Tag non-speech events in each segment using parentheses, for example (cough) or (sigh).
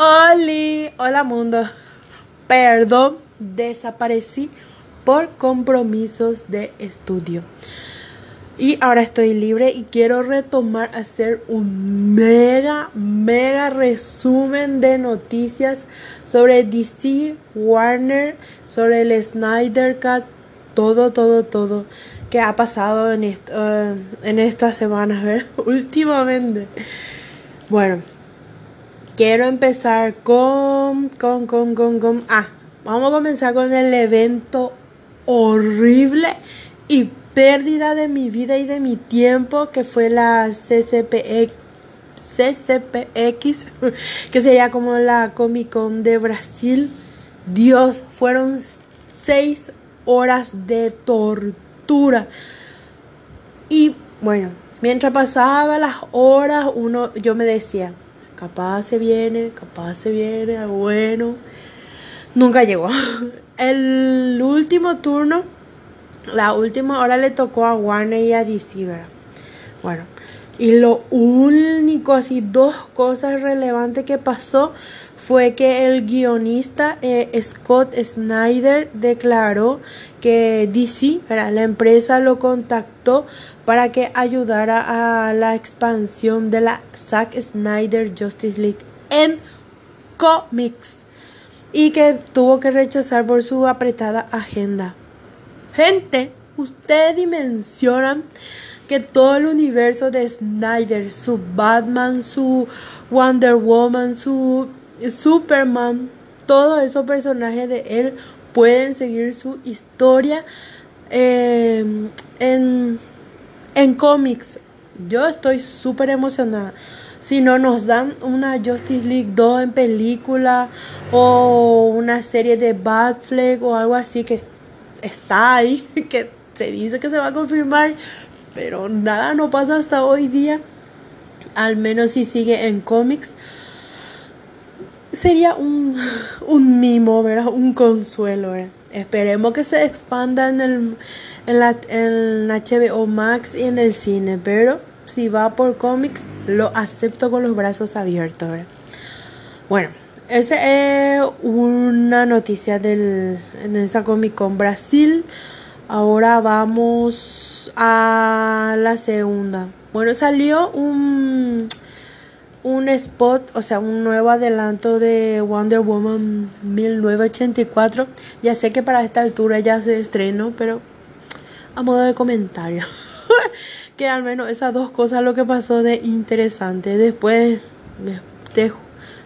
Oli, hola mundo. Perdón, desaparecí por compromisos de estudio. Y ahora estoy libre y quiero retomar hacer un mega, mega resumen de noticias sobre DC, Warner, sobre el Snyder Cut, todo, todo, todo que ha pasado en, esto, en estas semanas, ¿verdad? (laughs) Últimamente. Bueno, quiero empezar con, con, con, con, con, ah, vamos a comenzar con el evento horrible y pérdida de mi vida y de mi tiempo que fue la CCPX, CCPX (laughs) que sería como la Comic Con de Brasil. Dios, fueron seis horas de tortura. Y bueno, mientras pasaba las horas, uno, yo me decía, capaz se viene, capaz se viene, bueno. Nunca llegó. (laughs) El último turno, la última hora le tocó a Warner y a DC, ¿verdad? Bueno, y lo único, así, dos cosas relevantes que pasó fue que el guionista eh, Scott Snyder declaró que DC, la empresa lo contactó para que ayudara a la expansión de la Zack Snyder Justice League en cómics y que tuvo que rechazar por su apretada agenda. Gente, ustedes dimensionan que todo el universo de Snyder, su Batman, su Wonder Woman, su Superman, todos esos personajes de él pueden seguir su historia eh, en, en cómics. Yo estoy súper emocionada. Si no nos dan una Justice League 2 en película o una serie de Batfleck o algo así que está ahí, (laughs) que se dice que se va a confirmar, pero nada no pasa hasta hoy día. Al menos si sigue en cómics sería un, (laughs) un mimo, ¿verdad? Un consuelo, Esperemos que se expanda en, el, en, la, en HBO Max y en el cine, pero si va por cómics, lo acepto con los brazos abiertos, Bueno, esa es una noticia del, en esa Comic Con Brasil. Ahora vamos a la segunda. Bueno, salió un un spot, o sea, un nuevo adelanto de Wonder Woman 1984. Ya sé que para esta altura ya se estrenó, pero a modo de comentario. (laughs) que al menos esas dos cosas lo que pasó de interesante. Después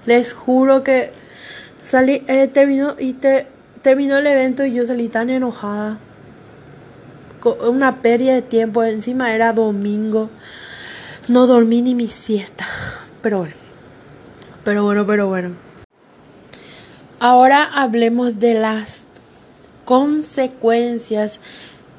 les juro que salí, eh, terminó y te, terminó el evento y yo salí tan enojada. Con una pérdida de tiempo. Encima era domingo. No dormí ni mi siesta. Pero bueno. Pero bueno, pero bueno. Ahora hablemos de las consecuencias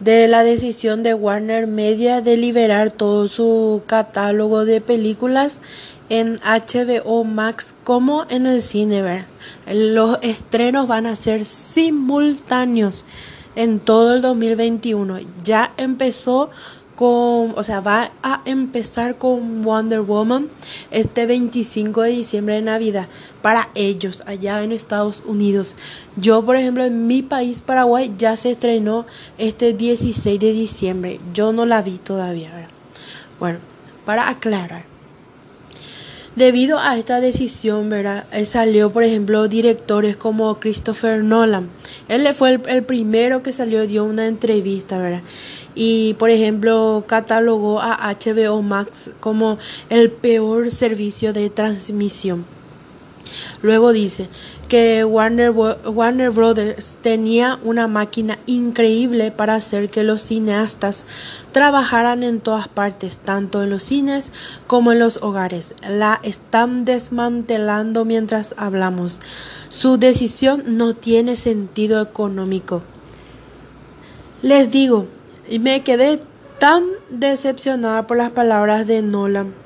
de la decisión de Warner Media de liberar todo su catálogo de películas en HBO Max como en el cine. Los estrenos van a ser simultáneos en todo el 2021. Ya empezó con, o sea, va a empezar con Wonder Woman este 25 de diciembre de Navidad para ellos allá en Estados Unidos. Yo, por ejemplo, en mi país, Paraguay, ya se estrenó este 16 de diciembre. Yo no la vi todavía. ¿verdad? Bueno, para aclarar. Debido a esta decisión, ¿verdad? Eh, salió, por ejemplo, directores como Christopher Nolan. Él fue el, el primero que salió, dio una entrevista, ¿verdad? y por ejemplo catalogó a HBO Max como el peor servicio de transmisión. Luego dice que Warner, Warner Brothers tenía una máquina increíble para hacer que los cineastas trabajaran en todas partes, tanto en los cines como en los hogares. La están desmantelando mientras hablamos. Su decisión no tiene sentido económico. Les digo, y me quedé tan decepcionada por las palabras de Nolan.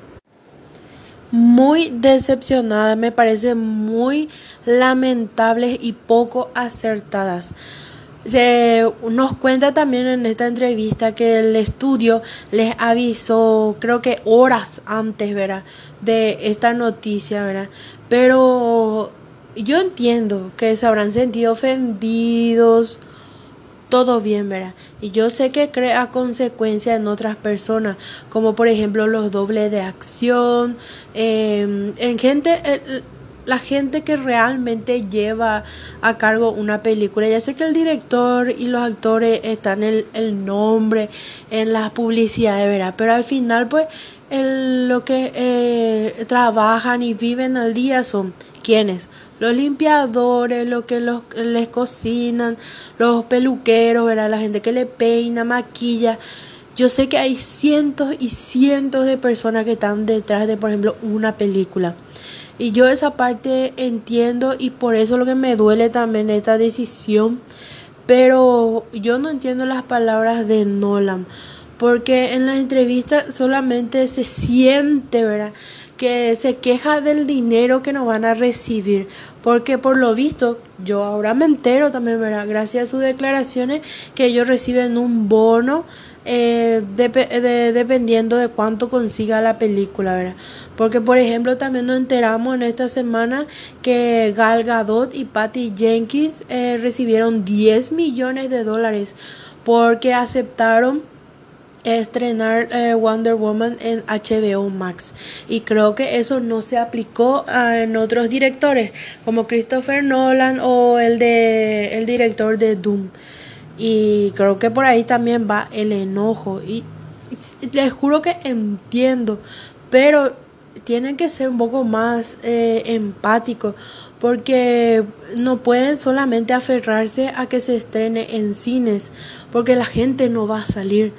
Muy decepcionada, me parece muy lamentables y poco acertadas. Se nos cuenta también en esta entrevista que el estudio les avisó, creo que horas antes, ¿verdad? De esta noticia, ¿verdad? Pero yo entiendo que se habrán sentido ofendidos, todo bien, ¿verdad? Y yo sé que crea consecuencias en otras personas, como por ejemplo los dobles de acción, em, en gente, la gente que realmente lleva a cargo una película. Ya sé que el director y los actores están en el, nombre, en las publicidades, ¿verdad? Pero al final, pues, lo que eh, trabajan y viven al día son quienes los limpiadores, los que los, les cocinan, los peluqueros, ¿verdad? la gente que le peina, maquilla. Yo sé que hay cientos y cientos de personas que están detrás de, por ejemplo, una película. Y yo esa parte entiendo y por eso lo que me duele también esta decisión. Pero yo no entiendo las palabras de Nolan. Porque en la entrevista solamente se siente, ¿verdad? Que se queja del dinero que no van a recibir. Porque por lo visto, yo ahora me entero también, ¿verdad? Gracias a sus declaraciones, que ellos reciben un bono eh, dependiendo de cuánto consiga la película, ¿verdad? Porque, por ejemplo, también nos enteramos en esta semana que Gal Gadot y Patty Jenkins eh, recibieron 10 millones de dólares porque aceptaron estrenar eh, Wonder Woman en HBO Max. Y creo que eso no se aplicó ah, en otros directores como Christopher Nolan o el de el director de Doom. Y creo que por ahí también va el enojo. Y, les juro que entiendo pero tienen que ser un poco más eh, empáticos porque no pueden solamente aferrarse a que se estrene en cines porque la gente no va a salir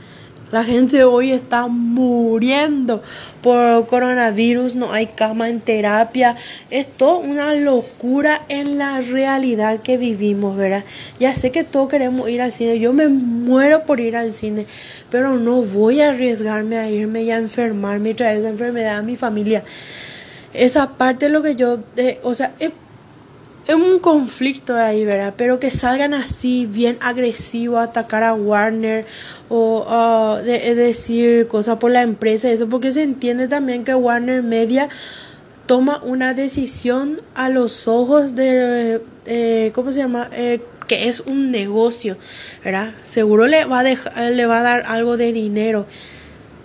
la gente hoy está muriendo por coronavirus, no hay cama en terapia. Es todo una locura en la realidad que vivimos, ¿verdad? Ya sé que todos queremos ir al cine, yo me muero por ir al cine, pero no voy a arriesgarme a irme y a enfermarme y traer esa enfermedad a mi familia. Esa parte es lo que yo, o sea, es un conflicto de ahí, ¿verdad? Pero que salgan así, bien agresivos, a atacar a Warner o de, decir cosas por la empresa, eso, porque se entiende también que Warner Media toma una decisión a los ojos de, eh, ¿cómo se llama? Eh, que es un negocio, ¿verdad? Seguro le va, a dejar, le va a dar algo de dinero.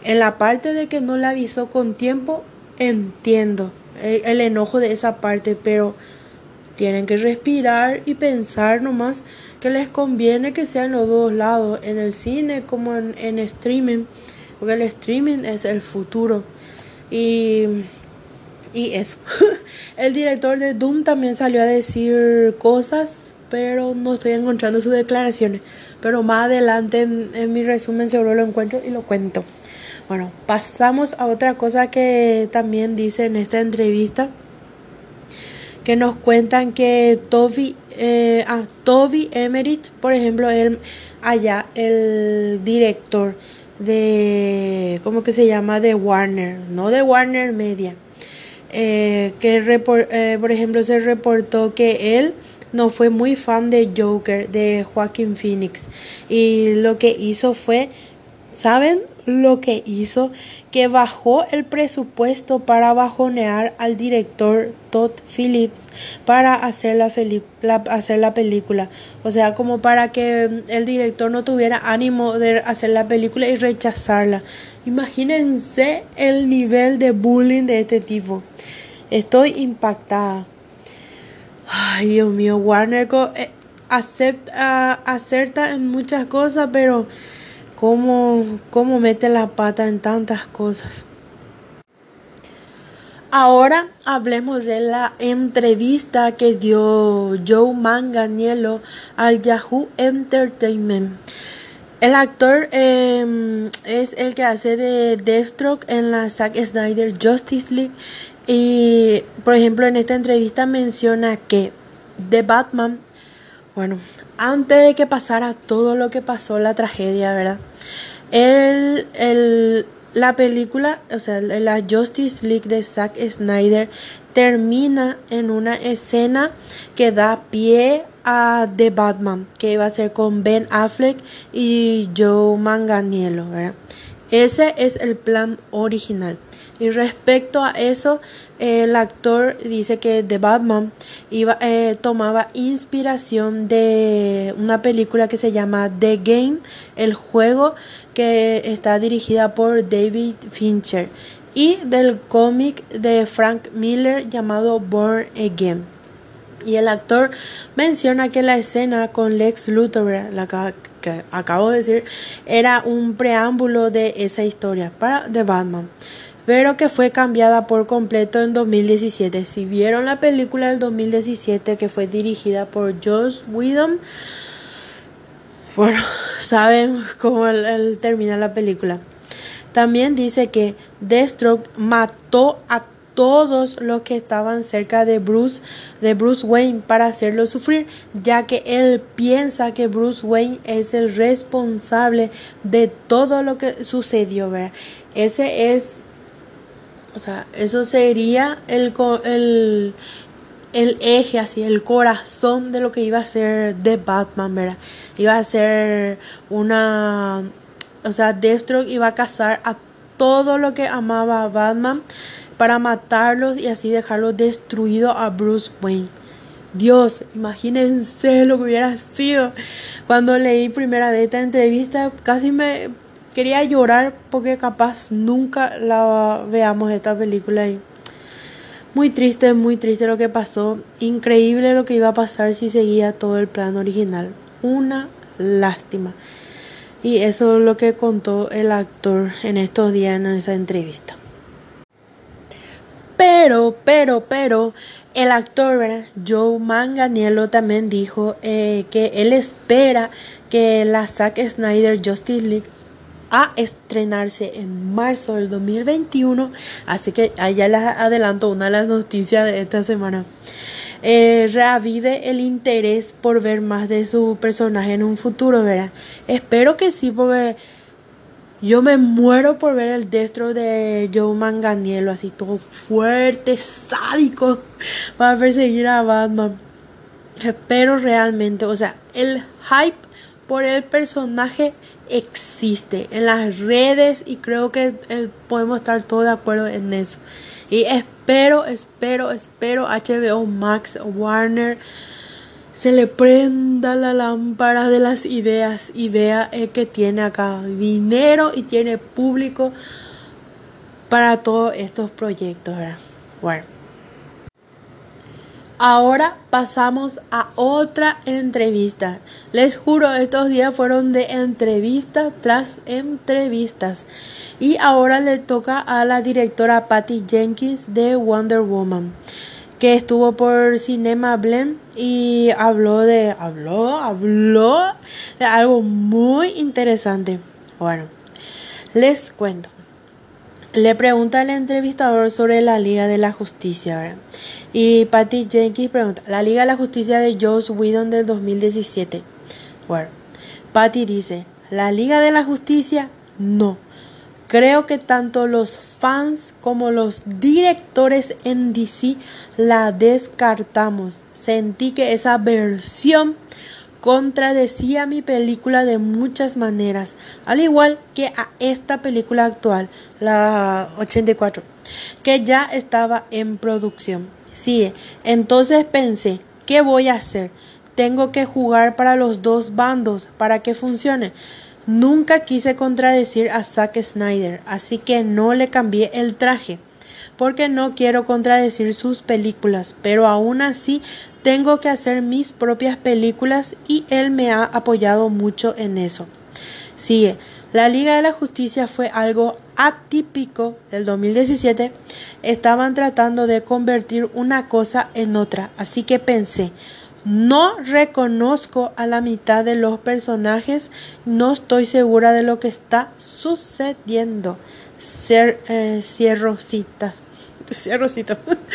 En la parte de que no le avisó con tiempo, entiendo el enojo de esa parte, pero tienen que respirar y pensar nomás que les conviene que sean los dos lados, en el cine como en, streaming, porque el streaming es el futuro. Y, y eso. (laughs) el director de Doom también salió a decir cosas, pero no estoy encontrando sus declaraciones. Pero más adelante en, en mi resumen seguro lo encuentro y lo cuento. Bueno, pasamos a otra cosa que también dice en esta entrevista que nos cuentan que Toby, eh, ah, Toby Emmerich, por ejemplo, él allá, el director de, ¿cómo que se llama? De Warner, no de Warner Media, eh, que eh, por ejemplo se reportó que él no fue muy fan de Joker, de Joaquin Phoenix, y lo que hizo fue ¿Saben lo que hizo? Que bajó el presupuesto para bajonear al director Todd Phillips para hacer la, hacer la película. O sea, como para que el director no tuviera ánimo de hacer la película y rechazarla. Imagínense el nivel de bullying de este tipo. Estoy impactada. Ay, Dios mío, Warner eh, acepta, en muchas cosas, pero cómo, mete la pata en tantas cosas. Ahora hablemos de la entrevista que dio Joe Manganiello al Yahoo Entertainment. El actor em, es el que hace de Deathstroke en la Zack Snyder Justice League. Y, por ejemplo, en esta entrevista menciona que The Batman bueno, antes de que pasara todo lo que pasó, la tragedia, ¿verdad? Él, la película, o sea, la Justice League de Zack Snyder termina en una escena que da pie a The Batman, que iba a ser con Ben Affleck y Joe Manganiello, ¿verdad? Ese es el plan original. Y respecto a eso, el actor dice que The Batman iba, eh, tomaba inspiración de una película que se llama The Game, el juego que está dirigida por David Fincher y del cómic de Frank Miller llamado Born Again. Y el actor menciona que la escena con Lex Luthor, la que acabo de decir, era un preámbulo de esa historia para The Batman pero que fue cambiada por completo en 2017. Si vieron la película del 2017 que fue dirigida por Joss Whedon, bueno, (laughs) saben cómo termina la película. También dice que Deathstroke mató a todos los que estaban cerca de Bruce, de Bruce Wayne para hacerlo sufrir, ya que él piensa que Bruce Wayne es el responsable de todo lo que sucedió, Ese es o sea, eso sería el, el, el eje, así, el corazón de lo que iba a ser The Batman, ¿verdad? Iba a ser una... O sea, Deathstroke iba a cazar a todo lo que amaba a Batman para matarlos y así dejarlo destruido a Bruce Wayne. Dios, imagínense lo que hubiera sido. Cuando leí primera de esta entrevista, casi me quería llorar porque capaz nunca la veamos esta película muy triste, muy triste lo que pasó. Increíble lo que iba a pasar si seguía todo el plan original. Una lástima. Y eso es lo que contó el actor en estos días en esa entrevista. Pero, pero, pero, el actor Joe Manganiello también dijo eh, que él espera que la Zack Snyder Justice League a estrenarse en marzo del 2021. Así que allá les adelanto una de las noticias de esta semana. Eh, reavive el interés por ver más de su personaje en un futuro, ¿verdad? Espero que sí, porque yo me muero por ver el destro de Joe Manganiello, así todo fuerte, sádico, para perseguir a Batman. Espero realmente, o sea, el hype por el personaje existe en las redes y creo que podemos estar todos de acuerdo en eso. Y espero, espero, espero HBO Max Warner se le prenda la lámpara de las ideas y vea eh, que tiene acá dinero y tiene público para todos estos proyectos. Bueno. Ahora pasamos a otra entrevista. Les juro, estos días fueron de entrevista tras entrevistas. Y ahora le toca a la directora Patty Jenkins de Wonder Woman, que estuvo por Cinema Blend y habló de habló, habló de algo muy interesante. Bueno, les cuento. Le pregunta al entrevistador sobre la Liga de la Justicia. Y Patty Jenkins pregunta, la Liga de la Justicia de Joss Whedon del 2017. Bueno, Patty dice, la Liga de la Justicia, no. Creo que tanto los fans como los directores en DC la descartamos. Sentí que esa versión contradecía mi película de muchas maneras, al igual que a esta película actual, la 84, que ya estaba en producción. Sí, entonces pensé, ¿qué voy a hacer? Tengo que jugar para los dos bandos para que funcione. Nunca quise contradecir a Zack Snyder, así que no le cambié el traje, porque no quiero contradecir sus películas, pero aún así tengo que hacer mis propias películas y él me ha apoyado mucho en eso. Sigue, la Liga de la Justicia fue algo atípico del 2017. Estaban tratando de convertir una cosa en otra, así que pensé, no reconozco a la mitad de los personajes, no estoy segura de lo que está sucediendo. Ser, eh, (laughs)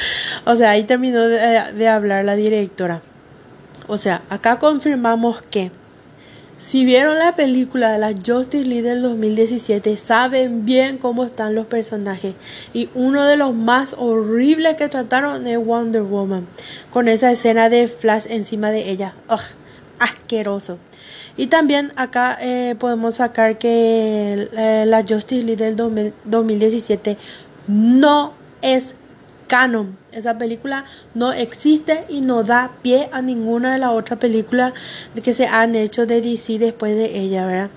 (laughs) o sea, ahí terminó de hablar la directora. O sea, acá confirmamos que Si vieron la película de la Justice League del 2017, saben bien cómo están los personajes. Y uno de los más horribles que trataron es Wonder Woman, con esa escena de Flash encima de ella. asqueroso. Y también acá eh, podemos sacar que eh, la Justice League del 2017 no es canon. Esa película no existe y no da pie a ninguna de las otras películas que se han hecho de DC después de ella, ¿verdad?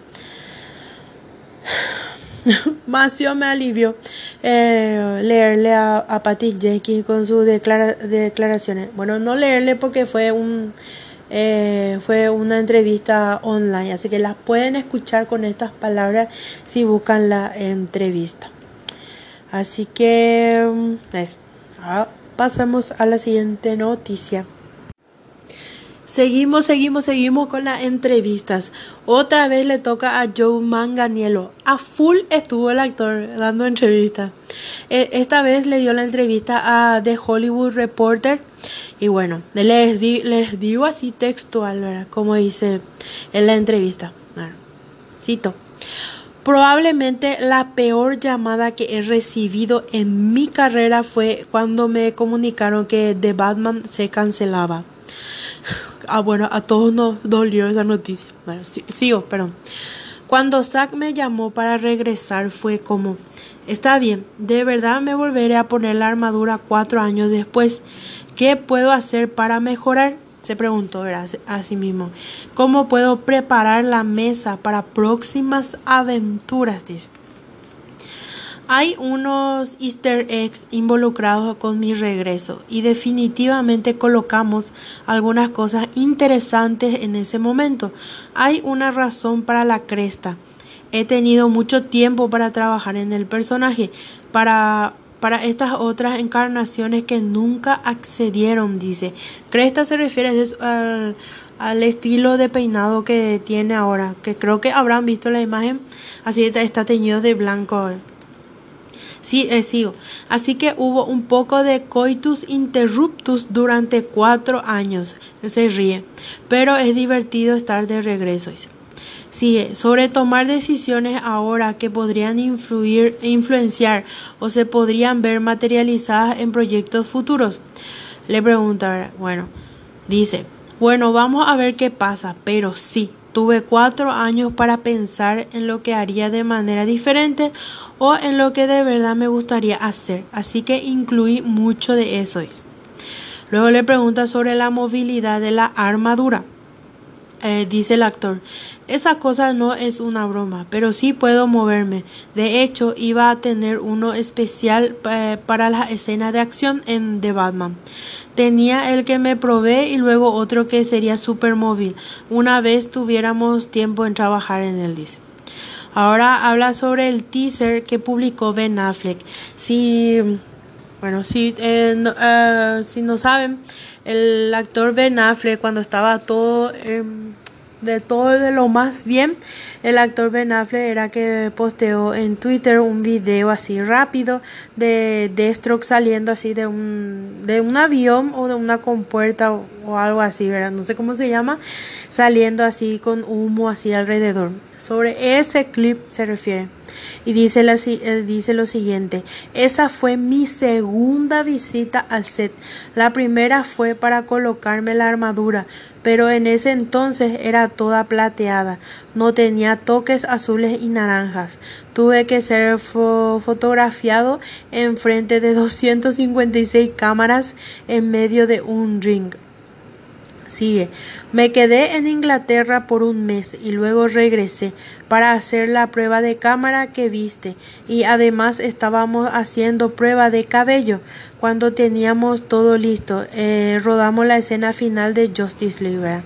(sighs) Yo me alivio eh, leerle a, a Jenkins con sus declaraciones. Bueno, no leerle porque fue un eh, fue una entrevista online, así que las pueden escuchar con estas palabras si buscan la entrevista. Así que mm, eso. Ahora pasamos a la siguiente noticia. Seguimos, seguimos, seguimos con las entrevistas. Otra vez le toca a Joe Manganiello. A full estuvo el actor dando entrevistas. E, esta vez le dio la entrevista a The Hollywood Reporter. Y bueno, les, les digo así textual, ¿verdad? Como dice en la entrevista. cito. Probablemente la peor llamada que he recibido en mi carrera fue cuando me comunicaron que The Batman se cancelaba. Ah, bueno, a todos nos dolió esa noticia. Bueno, sigo, perdón. Cuando Zack me llamó para regresar fue como, está bien, de verdad me volveré a poner la armadura cuatro años después. ¿Qué puedo hacer para mejorar? Se preguntó a sí mismo, ¿cómo puedo preparar la mesa para próximas aventuras? Dice. Hay unos easter eggs involucrados con mi regreso y definitivamente colocamos algunas cosas interesantes en ese momento. Hay una razón para la cresta. He tenido mucho tiempo para trabajar en el personaje, para para estas otras encarnaciones que nunca accedieron, dice. Cresta se refiere al, estilo de peinado que tiene ahora, que creo que habrán visto la imagen, así está, teñido de blanco. Sí, eh, sigo. Así que hubo un poco de coitus interruptus durante cuatro años. Se ríe. Pero es divertido estar de regreso. Dice. Sigue, sobre tomar decisiones ahora que podrían influir e influenciar o se podrían ver materializadas en proyectos futuros. Le pregunta, bueno, dice, bueno, vamos a ver qué pasa, pero sí, tuve cuatro años para pensar en lo que haría de manera diferente o en lo que de verdad me gustaría hacer, así que incluí mucho de eso. Luego le pregunta sobre la movilidad de la armadura. Eh, dice el actor, esa cosa no es una broma, pero sí puedo moverme. De hecho, iba a tener uno especial eh, para la escena de acción en The Batman. Tenía el que me probé y luego otro que sería super móvil. Una vez tuviéramos tiempo en trabajar en él, dice. Ahora habla sobre el teaser que publicó Ben Affleck. Si, bueno, si, eh, no, si no saben, el actor Ben Affleck cuando estaba todo de todo de lo más bien el actor Ben Affleck era que posteó en Twitter un video así rápido de Deathstroke saliendo así de un de un avión o de una compuerta o, algo así, ¿verdad? No sé cómo se llama, saliendo así con humo así alrededor. Sobre ese clip se refiere. Y dice, la, eh, dice lo siguiente, esa fue mi segunda visita al set. La primera fue para colocarme la armadura, pero en ese entonces era toda plateada, no tenía toques azules y naranjas. Tuve que ser fotografiado en frente de 256 cámaras en medio de un ring. Sigue. Me quedé en Inglaterra por un mes y luego regresé para hacer la prueba de cámara que viste y además estábamos haciendo prueba de cabello cuando teníamos todo listo. Eh, rodamos la escena final de Justice League.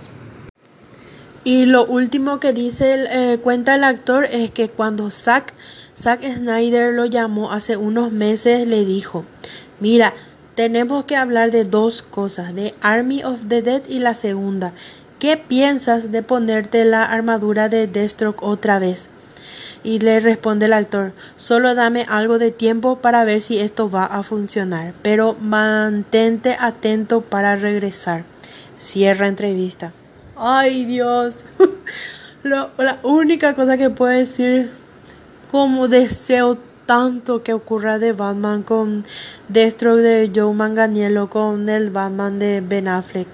Y lo último que dice, eh, cuenta el actor es que cuando Zack Snyder lo llamó hace unos meses, le dijo, mira, tenemos que hablar de dos cosas, de Army of the Dead y la segunda. ¿Qué piensas de ponerte la armadura de Deathstroke otra vez? Y le responde el actor, solo dame algo de tiempo para ver si esto va a funcionar, pero mantente atento para regresar. Cierra entrevista. Ay Dios. (laughs) la única cosa que puedo decir como deseo tanto que ocurra de Batman con Destro de Joe Manganiello con el Batman de Ben Affleck.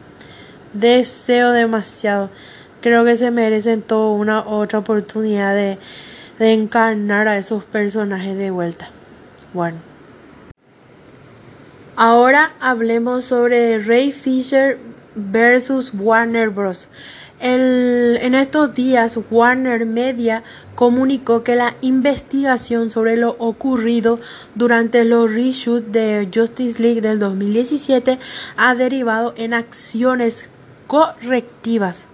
Deseo demasiado. Creo que se merecen toda una otra oportunidad de, de encarnar a esos personajes de vuelta. Bueno. Ahora hablemos sobre Ray Fisher versus Warner Bros. En estos días, Warner Media comunicó que la investigación sobre lo ocurrido durante los reshoots de Justice League del 2017 ha derivado en acciones correctivas.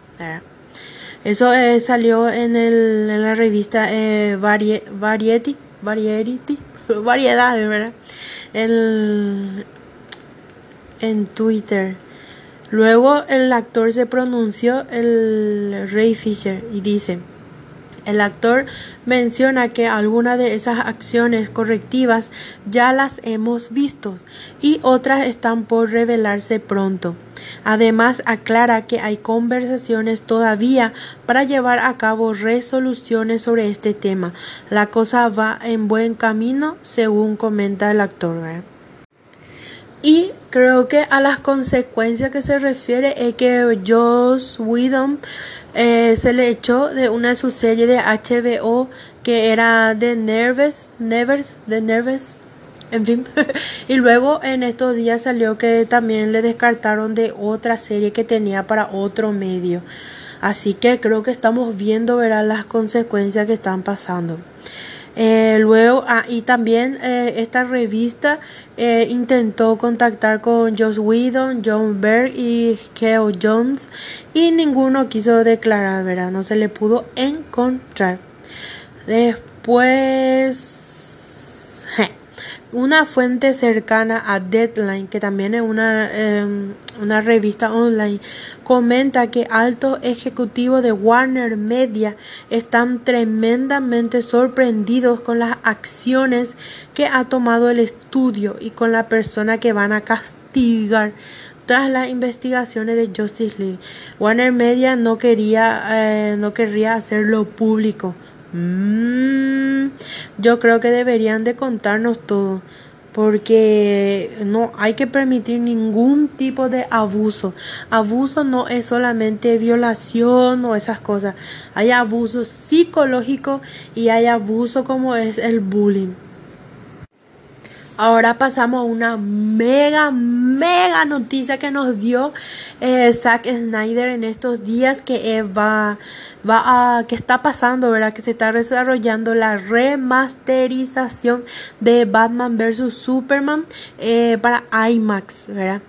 Eso eh, salió en, la revista eh, Variety, Variety, (laughs) Variedades, ¿verdad? En Twitter. Luego el actor se pronunció, el Ray Fisher, y dice, el actor menciona que algunas de esas acciones correctivas ya las hemos visto y otras están por revelarse pronto. Además, aclara que hay conversaciones todavía para llevar a cabo resoluciones sobre este tema. La cosa va en buen camino, según comenta el actor. Y creo que a las consecuencias que se refiere es que Joss Whedon eh, se le echó de una de sus series de HBO que era The Nervous, Nevers, The Nervous, en fin. (laughs) y luego en estos días salió que también le descartaron de otra serie que tenía para otro medio. Así que creo que estamos viendo verán las consecuencias que están pasando. Eh, luego, ah, y también eh, esta revista eh, intentó contactar con Joss Whedon, John Berg y Keo Jones y ninguno quiso declarar, ¿verdad? No se le pudo encontrar. Después una fuente cercana a Deadline, que también es una, em, una revista online, comenta que altos ejecutivos de Warner Media están tremendamente sorprendidos con las acciones que ha tomado el estudio y con la persona que van a castigar tras las investigaciones de Justice League. Warner Media no quería, eh, no querría hacerlo público Mm, yo creo que deberían de contarnos todo porque no hay que permitir ningún tipo de abuso. Abuso no es solamente violación o esas cosas. Hay abuso psicológico y hay abuso como es el bullying. Ahora pasamos a una mega, mega noticia que nos dio eh, Zack Snyder en estos días que eh, va, va a, que está pasando, ¿verdad? Que se está desarrollando la remasterización de Batman vs. Superman eh, para IMAX, ¿verdad?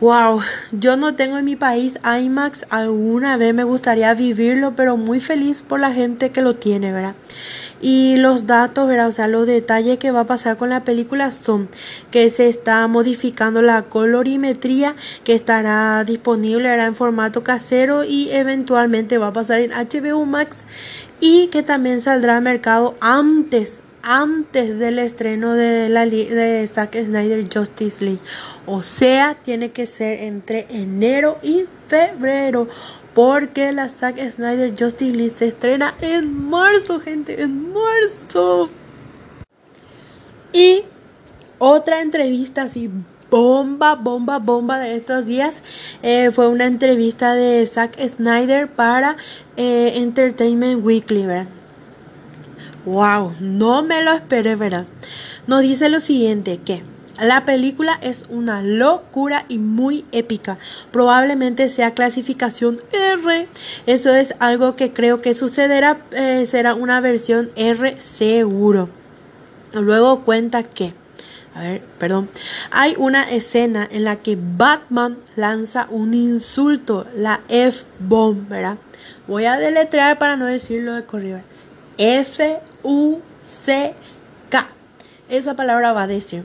Wow, yo no tengo en mi país IMAX, alguna vez me gustaría vivirlo, pero muy feliz por la gente que lo tiene, ¿verdad? Y los datos, ¿verdad? O sea, los detalles que va a pasar con la película son que se está modificando la colorimetría que estará disponible ¿verdad? en formato casero y eventualmente va a pasar en HBO Max y que también saldrá al mercado antes antes del estreno de la de Zack Snyder Justice League. O sea, tiene que ser entre enero y febrero. Porque la Zack Snyder Justice League se estrena en marzo, gente, en marzo. Y otra entrevista así bomba, bomba, bomba de estos días eh, fue una entrevista de Zack Snyder para eh, Entertainment Weekly, ¿verdad? Wow, no me lo esperé, ¿verdad? Nos dice lo siguiente, que la película es una locura y muy épica. Probablemente sea clasificación R. Eso es algo que creo que sucederá. Eh, será una versión R seguro. Luego cuenta que. A ver, perdón. Hay una escena en la que Batman lanza un insulto, la F-bomb, ¿verdad? Voy a deletrear para no decirlo de corrido. F-U-C-K. Esa palabra va a decir.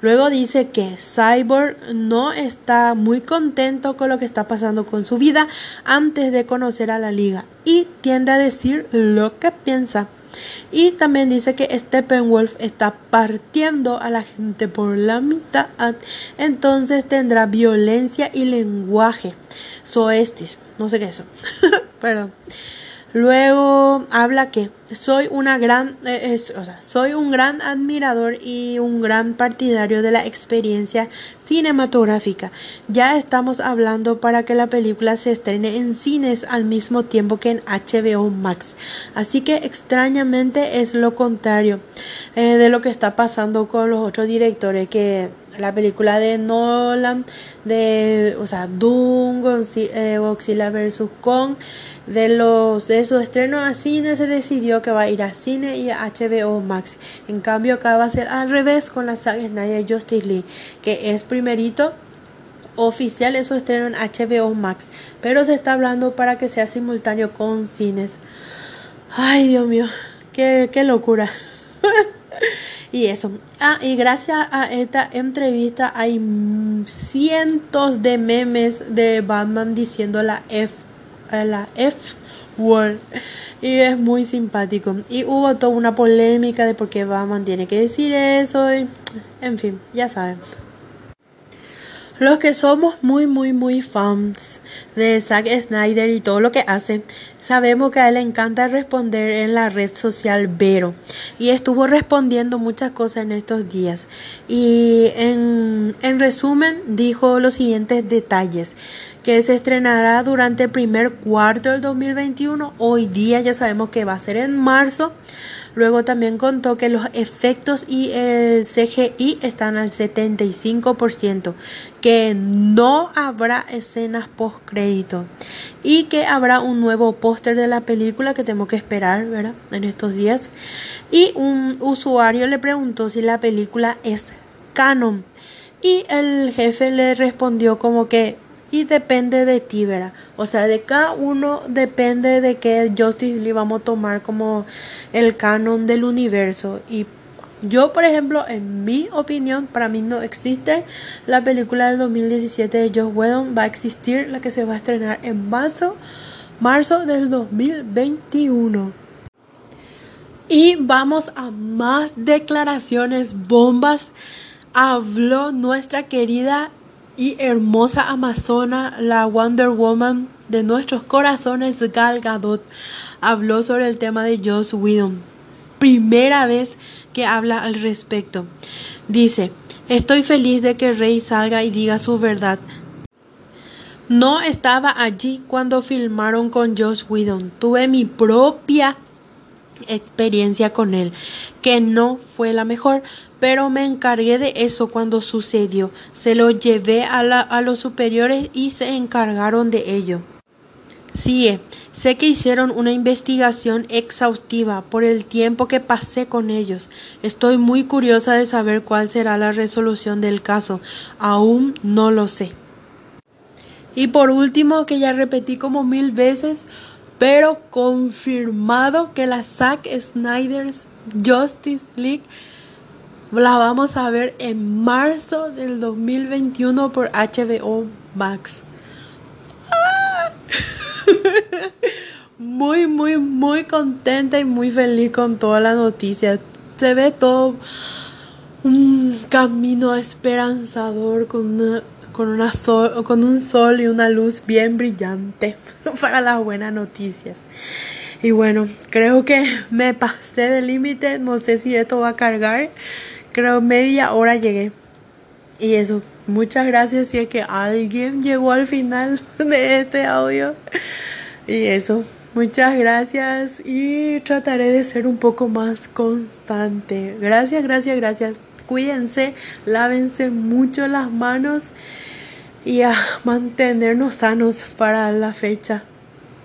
Luego dice que Cyborg no está muy contento con lo que está pasando con su vida antes de conocer a la liga y tiende a decir lo que piensa. Y también dice que Steppenwolf está partiendo a la gente por la mitad, entonces tendrá violencia y lenguaje. Soestis, no sé qué es eso. (laughs) Perdón. Luego habla que soy una gran, eh, o sea, soy un gran admirador y un gran partidario de la experiencia cinematográfica. Ya estamos hablando para que la película se estrene en cines al mismo tiempo que en HBO Max. Así que extrañamente es lo contrario eh, de lo que está pasando con los otros directores que la película de Nolan, de, o sea, Doom, Godzilla eh, vs. Kong, de los de su estreno a cine se decidió que va a ir a cine y a HBO Max. En cambio acá va a ser al revés con la saga Snyder Justice League, que es primerito oficial en su estreno en HBO Max, pero se está hablando para que sea simultáneo con cines. Ay, Dios mío, qué, qué locura. (laughs) y eso. Ah, y gracias a esta entrevista hay cientos de memes de Batman diciendo la F la F Word y es muy simpático. Y hubo toda una polémica de por qué Batman tiene que decir eso en fin ya saben. Los que somos muy muy muy fans de Zack Snyder y todo lo que hace sabemos que a él le encanta responder en la red social Vero y estuvo respondiendo muchas cosas en estos días y en, en resumen dijo los siguientes detalles que se estrenará durante el primer cuarto del 2021. Hoy día ya sabemos que va a ser en marzo. Luego también contó que los efectos y el CGI están al 75%, que no habrá escenas post crédito y que habrá un nuevo póster de la película que tenemos que esperar. En estos días. Y un usuario le preguntó si la película es canon y el jefe le respondió como que y depende de ti, ¿verdad? O sea, de cada uno depende de qué Justice League vamos a tomar como el canon del universo. Y yo, por ejemplo, en mi opinión, para mí no existe la película del 2017 de Joss Whedon. Va a existir la que se va a estrenar en marzo, marzo del 2021. Y vamos a más declaraciones bombas. Habló nuestra querida y hermosa amazona, la Wonder Woman de nuestros corazones, Gal Gadot, habló sobre el tema de Joss Whedon. Primera vez que habla al respecto. Dice, estoy feliz de que Rey salga y diga su verdad. No estaba allí cuando filmaron con Joss Whedon. Tuve mi propia experiencia con él, que no fue la mejor, pero me encargué de eso cuando sucedió. Se lo llevé a, los superiores y se encargaron de ello. Sí, sé que hicieron una investigación exhaustiva por el tiempo que pasé con ellos. Estoy muy curiosa de saber cuál será la resolución del caso. Aún no lo sé. Y por último, que ya repetí como mil veces, pero confirmado que la Zack Snyder's Justice League la vamos a ver en marzo del 2021 por HBO Max. Ah. (laughs) Muy, muy, muy contenta y muy feliz con toda la noticia. Se ve todo un camino esperanzador con una, con, una con un sol y una luz bien brillante (laughs) para las buenas noticias. Y bueno, creo que me pasé del límite. No sé si esto va a cargar creo media hora llegué. Y eso, muchas gracias si es que alguien llegó al final (laughs) de este audio. Y eso, muchas gracias y trataré de ser un poco más constante. Gracias, gracias, gracias. Cuídense, lávense mucho las manos y a mantenernos sanos para la fecha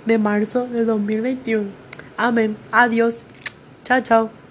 de marzo de 2021. Amén. Adiós. Chao, chao.